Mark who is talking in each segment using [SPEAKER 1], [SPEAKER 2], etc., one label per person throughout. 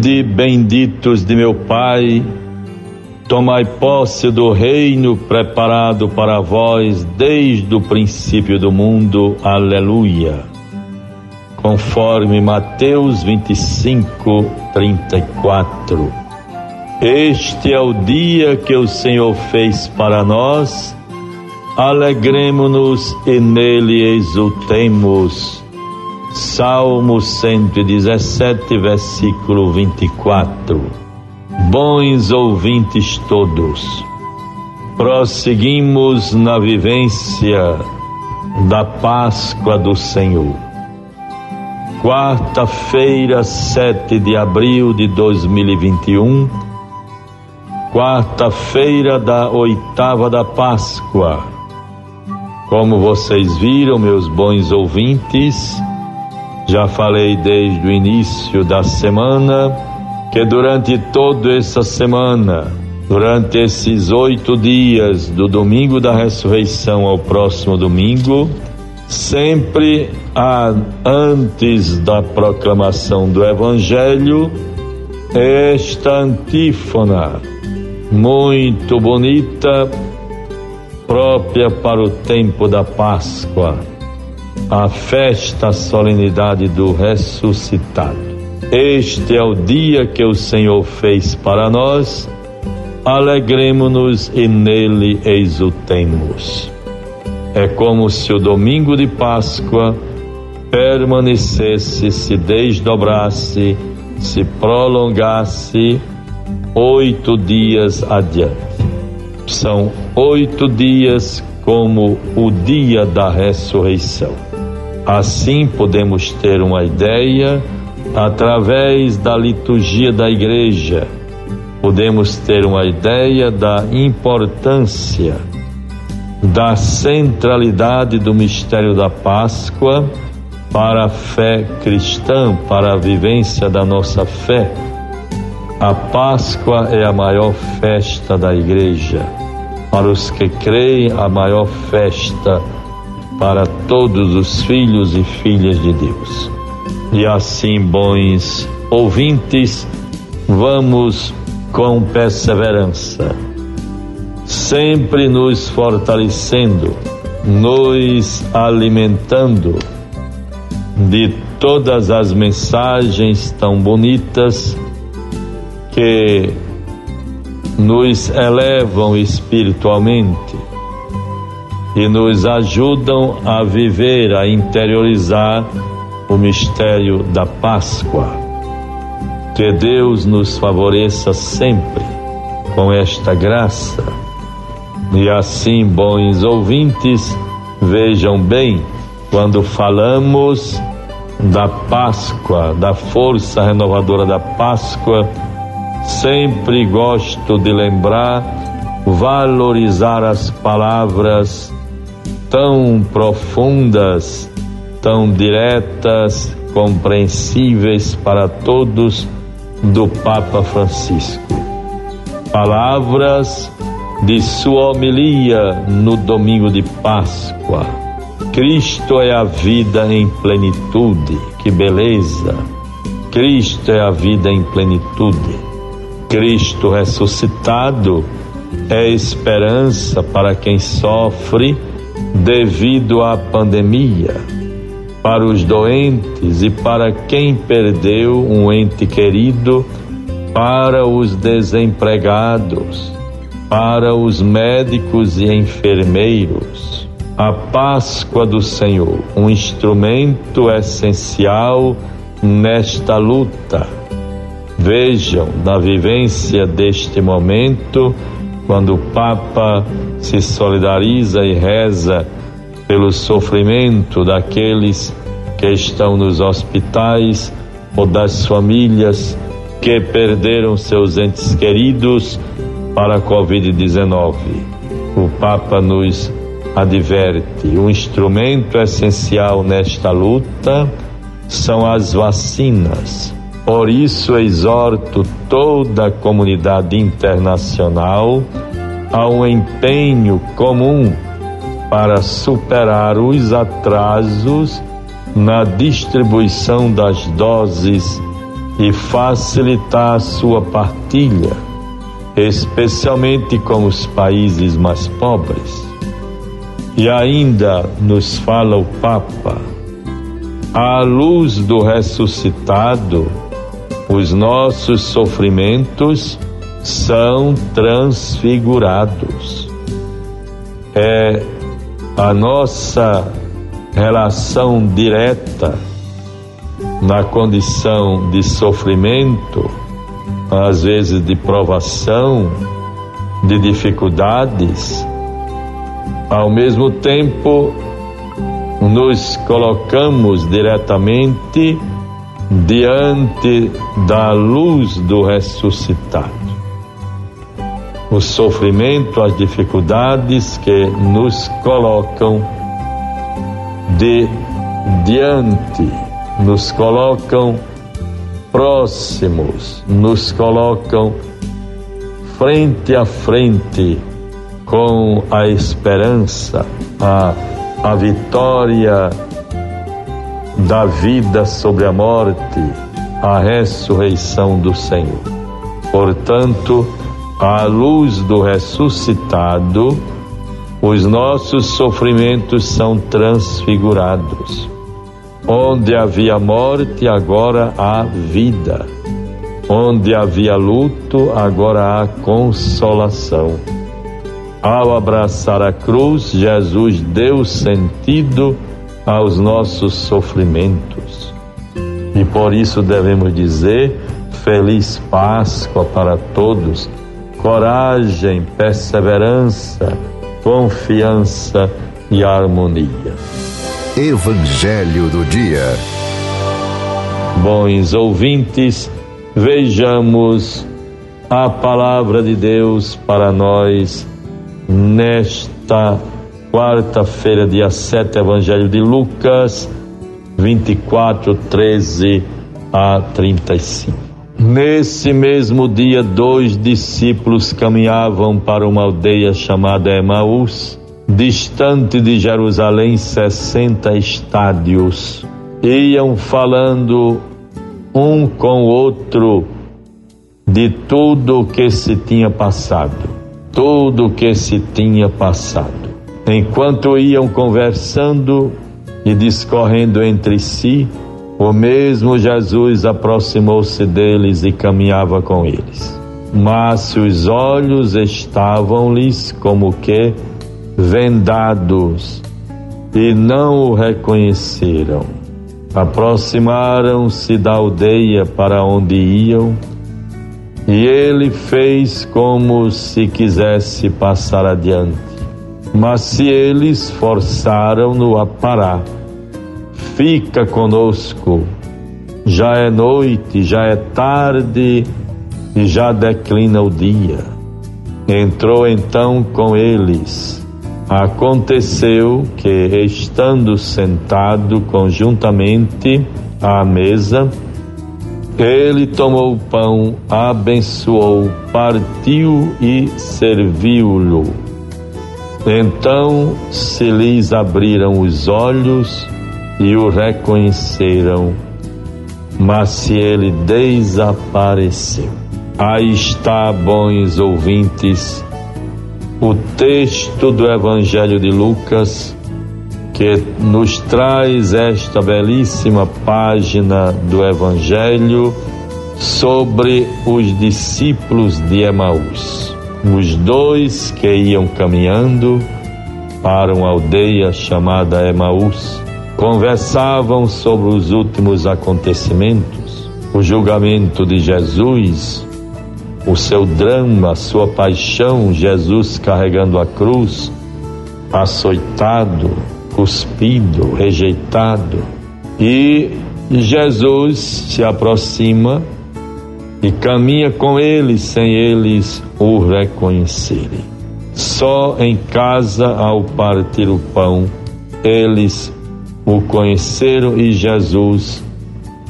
[SPEAKER 1] Vinde, benditos de meu Pai, tomai posse do reino preparado para vós desde o princípio do mundo. Aleluia. Conforme Mateus 25, 34. Este é o dia que o Senhor fez para nós, alegremos-nos e nele exultemos Salmo 117, versículo 24. Bons ouvintes todos, prosseguimos na vivência da Páscoa do Senhor. Quarta-feira, 7 de abril de 2021, quarta-feira da oitava da Páscoa. Como vocês viram, meus bons ouvintes, já falei desde o início da semana que durante toda essa semana, durante esses oito dias, do domingo da ressurreição ao próximo domingo, sempre antes da proclamação do Evangelho, esta antífona muito bonita, própria para o tempo da Páscoa a festa, a solenidade do ressuscitado. Este é o dia que o Senhor fez para nós, alegremos-nos e nele exultemos. É como se o domingo de Páscoa permanecesse, se desdobrasse, se prolongasse oito dias adiante. São oito dias como o dia da ressurreição. Assim podemos ter uma ideia através da liturgia da igreja. Podemos ter uma ideia da importância, da centralidade do mistério da Páscoa para a fé cristã, para a vivência da nossa fé. A Páscoa é a maior festa da igreja. Para os que creem, a maior festa para todos os filhos e filhas de Deus. E assim, bons ouvintes, vamos com perseverança, sempre nos fortalecendo, nos alimentando de todas as mensagens tão bonitas que nos elevam espiritualmente e nos ajudam a viver, a interiorizar o mistério da Páscoa. Que Deus nos favoreça sempre com esta graça. E assim, bons ouvintes, vejam bem, quando falamos da Páscoa, da força renovadora da Páscoa, sempre gosto de lembrar, valorizar as palavras tão profundas, tão diretas, compreensíveis para todos do Papa Francisco. Palavras de sua homilia no domingo de Páscoa. Cristo é a vida em plenitude, que beleza! Cristo é a vida em plenitude. Cristo ressuscitado é esperança para quem sofre devido à pandemia, para os doentes e para quem perdeu um ente querido, para os desempregados, para os médicos e enfermeiros. A Páscoa do Senhor, um instrumento essencial nesta luta. Vejam, na vivência deste momento, quando o Papa se solidariza e reza pelo sofrimento daqueles que estão nos hospitais ou das famílias que perderam seus entes queridos para a Covid-19. O Papa nos adverte: um instrumento essencial nesta luta são as vacinas. Por isso, exorto toda a comunidade internacional a um empenho comum para superar os atrasos na distribuição das doses e facilitar sua partilha, especialmente com os países mais pobres. E ainda nos fala o Papa, à luz do ressuscitado, os nossos sofrimentos são transfigurados. É a nossa relação direta na condição de sofrimento, às vezes de provação, de dificuldades, ao mesmo tempo nos colocamos diretamente diante da luz do ressuscitado. O sofrimento, as dificuldades que nos colocam de diante, nos colocam próximos, nos colocam frente a frente com a esperança, a, a vitória da vida sobre a morte, a ressurreição do Senhor. Portanto, à luz do ressuscitado, os nossos sofrimentos são transfigurados. Onde havia morte, agora há vida. Onde havia luto, agora há consolação. Ao abraçar a cruz, Jesus deu sentido aos nossos sofrimentos. E por isso devemos dizer: Feliz Páscoa para todos, coragem, perseverança, confiança e harmonia.
[SPEAKER 2] Evangelho do Dia.
[SPEAKER 1] Bons ouvintes, vejamos a palavra de Deus para nós nesta quarta-feira, dia 7, Evangelho de Lucas, 24, 13 a 35. Nesse mesmo dia, dois discípulos caminhavam para uma aldeia chamada Emaús, distante de Jerusalém, 60 estádios. Iam falando um com o outro de tudo o que se tinha passado, tudo o que se tinha passado. Enquanto iam conversando e discorrendo entre si, o mesmo Jesus aproximou-se deles e caminhava com eles. Mas seus olhos estavam-lhes como que vendados e não o reconheceram. Aproximaram-se da aldeia para onde iam e ele fez como se quisesse passar adiante. Mas se eles forçaram-no a parar, fica conosco, já é noite, já é tarde e já declina o dia. Entrou então com eles. Aconteceu que, estando sentado conjuntamente à mesa, ele tomou o pão, abençoou, partiu e serviu-lhe então se lhes abriram os olhos e o reconheceram, mas se ele desapareceu. Aí está, bons ouvintes, o texto do Evangelho de Lucas que nos traz esta belíssima página do Evangelho sobre os discípulos de Emaús. Os dois que iam caminhando para uma aldeia chamada Emaús conversavam sobre os últimos acontecimentos, o julgamento de Jesus, o seu drama, a sua paixão, Jesus carregando a cruz, açoitado, cuspido, rejeitado. E Jesus se aproxima e caminha com eles sem eles o reconhecerem. Só em casa, ao partir o pão, eles o conheceram e Jesus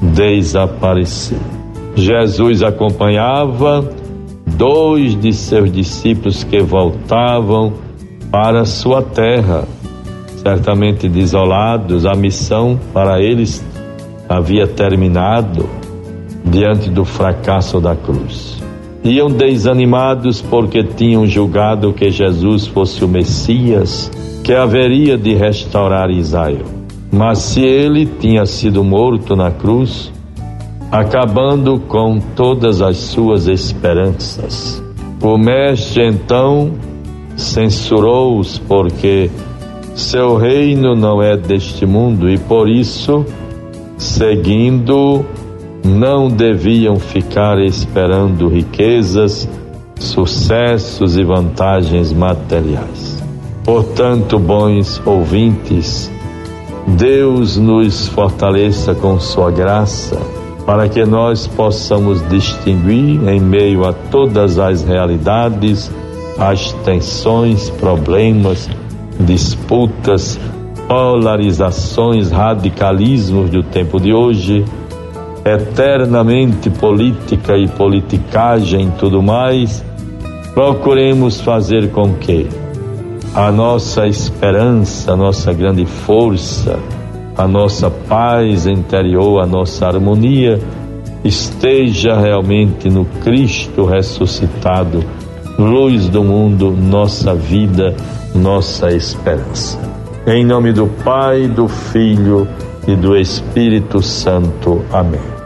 [SPEAKER 1] desapareceu. Jesus acompanhava dois de seus discípulos que voltavam para sua terra, certamente desolados, a missão para eles havia terminado diante do fracasso da cruz. Iam desanimados porque tinham julgado que Jesus fosse o Messias que haveria de restaurar Israel. Mas se ele tinha sido morto na cruz, acabando com todas as suas esperanças, o Mestre então censurou-os porque seu reino não é deste mundo e por isso, seguindo, não deviam ficar esperando riquezas, sucessos e vantagens materiais. Portanto, bons ouvintes, Deus nos fortaleça com Sua graça, para que nós possamos distinguir em meio a todas as realidades, as tensões, problemas, disputas, polarizações, radicalismos do tempo de hoje, eternamente política e politicagem e tudo mais, procuremos fazer com que a nossa esperança, a nossa grande força, a nossa paz interior, a nossa harmonia esteja realmente no Cristo ressuscitado, luz do mundo, nossa vida nossa esperança. Em nome do Pai, do Filho e do Espírito Santo. Amém.